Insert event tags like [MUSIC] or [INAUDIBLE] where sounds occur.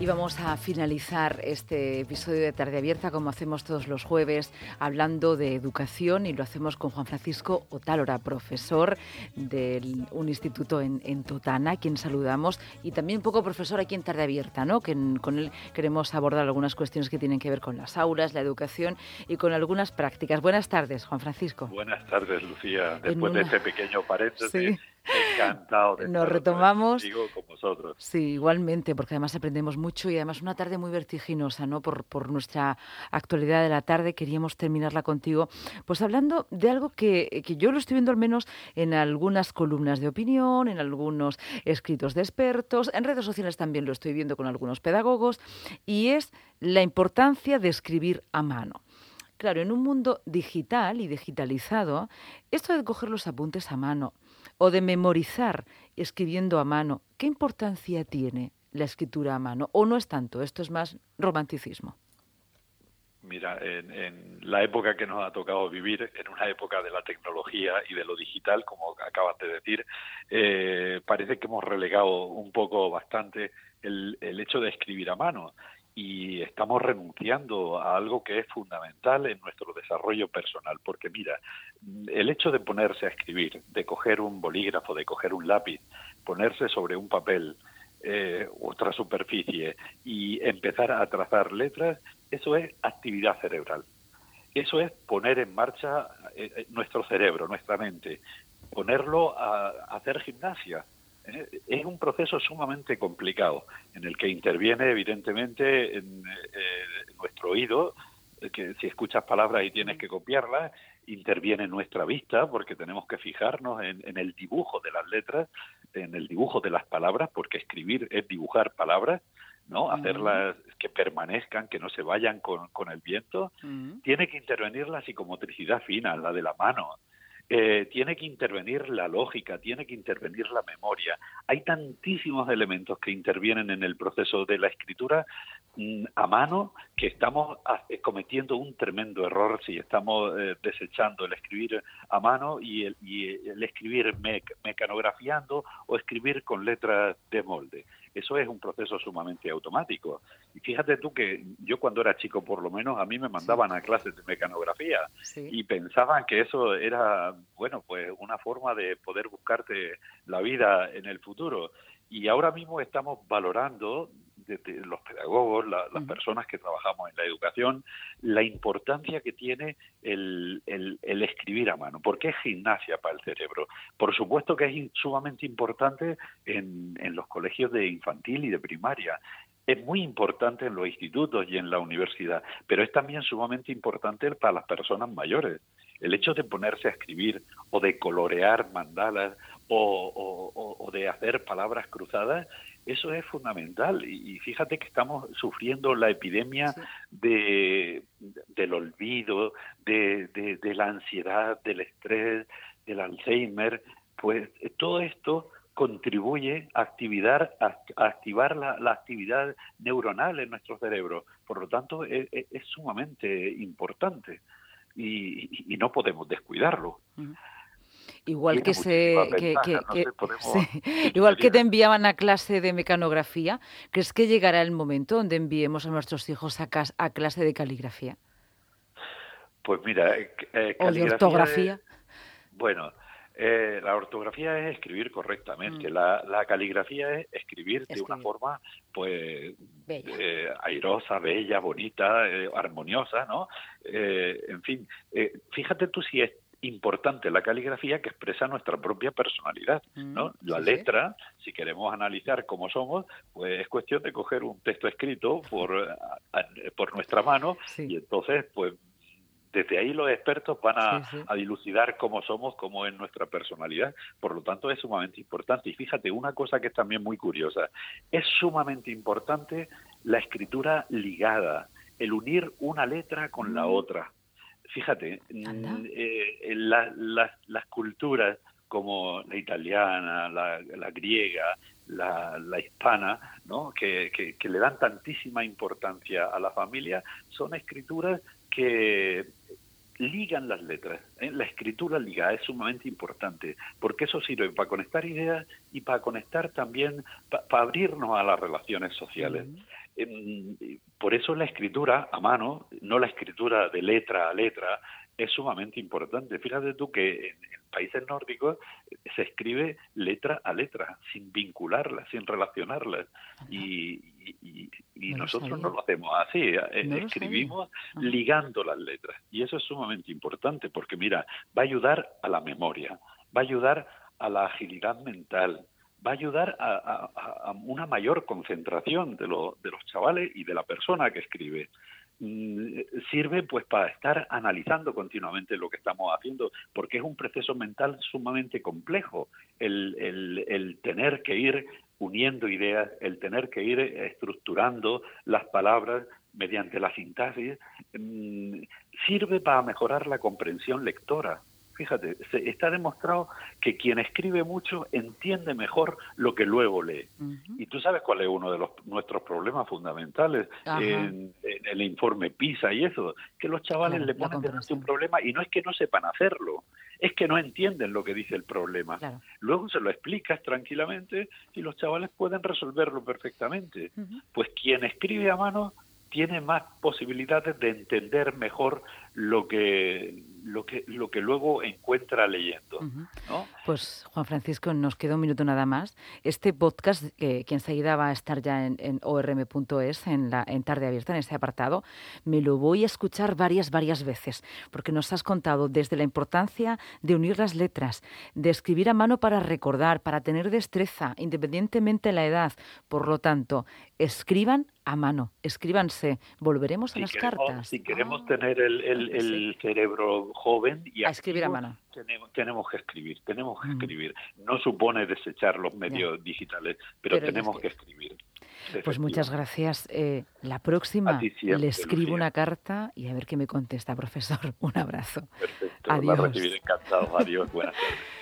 Y vamos a finalizar este episodio de Tarde Abierta como hacemos todos los jueves, hablando de educación y lo hacemos con Juan Francisco Otálora, profesor de un instituto en, Totana, quien saludamos, y también un poco profesor aquí en Tarde Abierta, ¿no? que con él queremos abordar algunas cuestiones que tienen que ver con las aulas, la educación y con algunas prácticas. Buenas tardes, Juan Francisco. Buenas tardes, Lucía. Después de este pequeño paréntesis. Encantado de Nos retomamos. con vosotros. Sí, igualmente, porque además aprendemos mucho y además una tarde muy vertiginosa, ¿no? Por, por nuestra actualidad de la tarde, queríamos terminarla contigo, pues hablando de algo que, que yo lo estoy viendo al menos en algunas columnas de opinión, en algunos escritos de expertos, en redes sociales también lo estoy viendo con algunos pedagogos, y es la importancia de escribir a mano. Claro, en un mundo digital y digitalizado, esto de coger los apuntes a mano, o de memorizar escribiendo a mano, ¿qué importancia tiene la escritura a mano? ¿O no es tanto? Esto es más romanticismo. Mira, en, la época que nos ha tocado vivir, en una época de la tecnología y de lo digital, como acabas de decir, eh, parece que hemos relegado un poco bastante el, el hecho de escribir a mano y estamos renunciando a algo que es fundamental en nuestro desarrollo personal, porque mira, el hecho de ponerse a escribir, de coger un bolígrafo, de coger un lápiz, ponerse sobre un papel, eh, otra superficie y empezar a trazar letras, eso es actividad cerebral. Eso es poner en marcha eh, eh, nuestro cerebro, nuestra mente, ponerlo a hacer gimnasia, es un proceso sumamente complicado en el que interviene evidentemente en, eh, nuestro oído, que si escuchas palabras y tienes que copiarlas, interviene nuestra vista porque tenemos que fijarnos en, el dibujo de las letras, en el dibujo de las palabras, porque escribir es dibujar palabras, ¿no? Hacerlas que permanezcan, que no se vayan con, el viento. Tiene que intervenir la psicomotricidad fina, la de la mano, eh, tiene que intervenir la lógica, tiene que intervenir la memoria. Hay tantísimos elementos que intervienen en el proceso de la escritura mm, a mano que estamos eh, cometiendo un tremendo error si estamos eh, desechando el escribir a mano y el, y el escribir mecanografiando o escribir con letras de molde. Eso es un proceso sumamente automático. Y fíjate tú que yo cuando era chico, por lo menos, a mí me mandaban a clases de mecanografía y pensaban que eso era, bueno, pues una forma de poder buscarte la vida en el futuro. Y ahora mismo estamos valorando los pedagogos, las personas que trabajamos en la educación, la importancia que tiene el, el, escribir a mano, porque es gimnasia para el cerebro. Por supuesto que es sumamente importante en, en los colegios de infantil y de primaria, es muy importante en los institutos y en la universidad, pero es también sumamente importante para las personas mayores. El hecho de ponerse a escribir o de colorear mandalas o, de hacer palabras cruzadas, eso es fundamental. Y, fíjate que estamos sufriendo la epidemia de, del olvido, de, de la ansiedad, del estrés, del Alzheimer. Pues todo esto contribuye a, activar, a, activar la, actividad neuronal en nuestro cerebro. Por lo tanto, es, sumamente importante y, no podemos descuidarlo. Igual que se, [LAUGHS] igual que te enviaban a clase de mecanografía, ¿crees que llegará el momento donde enviemos a nuestros hijos a, a clase de caligrafía? Pues mira, eh, eh o de ortografía. bueno, eh, la ortografía es escribir correctamente, mm. la, caligrafía es escribir, de una forma pues eh, airosa, bella, bonita, eh, armoniosa, ¿no? en fin, fíjate tú si es importante la caligrafía que expresa nuestra propia personalidad, ¿no? Mm, la letra, si queremos analizar cómo somos, pues es cuestión de coger un texto escrito por, por nuestra mano y entonces pues desde ahí los expertos van a, dilucidar cómo somos, cómo es nuestra personalidad. Por lo tanto, es sumamente importante. Y fíjate, una cosa que es también muy curiosa, es sumamente importante la escritura ligada, el unir una letra con la mm. otra. Fíjate, mm, eh, las culturas como la italiana, la, griega, la, hispana, ¿no? Que, que, le dan tantísima importancia a la familia, son escrituras que ligan las letras. ¿eh? La escritura ligada es sumamente importante, porque eso sirve para conectar ideas y para conectar también, para abrirnos a las relaciones sociales. Por eso la escritura a mano, no la escritura de letra a letra, es sumamente importante. Fíjate tú que en, países nórdicos se escribe letra a letra, sin vincularla, sin relacionarla. Y, nosotros no lo hacemos así, eh, escribimos ligando las letras. Y eso es sumamente importante porque, mira, va a ayudar a la memoria, va a ayudar a la agilidad mental, va a ayudar a, una mayor concentración de, de los chavales y de la persona que escribe. Mm, sirve pues para estar analizando continuamente lo que estamos haciendo, porque es un proceso mental sumamente complejo el, el, el tener que ir uniendo ideas, el tener que ir estructurando las palabras mediante la sintaxis, mm, sirve para mejorar la comprensión lectora. Fíjate, se, está demostrado que quien escribe mucho entiende mejor lo que luego lee. Y tú sabes cuál es uno de los, nuestros problemas fundamentales en, el informe PISA y eso, que los chavales le ponen delante un problema y no es que no sepan hacerlo, es que no entienden lo que dice el problema. Luego se lo explicas tranquilamente y los chavales pueden resolverlo perfectamente. Pues quien escribe a mano tiene más posibilidades de entender mejor lo que lo que lo que luego encuentra leyendo. Pues Juan Francisco, nos queda un minuto nada más. Este podcast, que enseguida va a estar ya en, orm.es, en, la, en Tarde Abierta, en este apartado, me lo voy a escuchar varias, varias veces, porque nos has contado desde la importancia de unir las letras, de escribir a mano para recordar, para tener destreza, independientemente de la edad. Por lo tanto, escriban a mano, escríbanse. Volveremos a las cartas. Si queremos ah, tener el, el, cerebro joven y a escribir a mano. Tenemos, tenemos, que escribir, tenemos que escribir. No supone desechar los medios digitales, pero, tenemos que escribir. Pues muchas gracias. Eh, la próxima le escribo una carta y a ver qué me contesta, [LAUGHS] profesor. Un abrazo. Perfecto, Adiós. La encantado. Adiós, buenas tardes.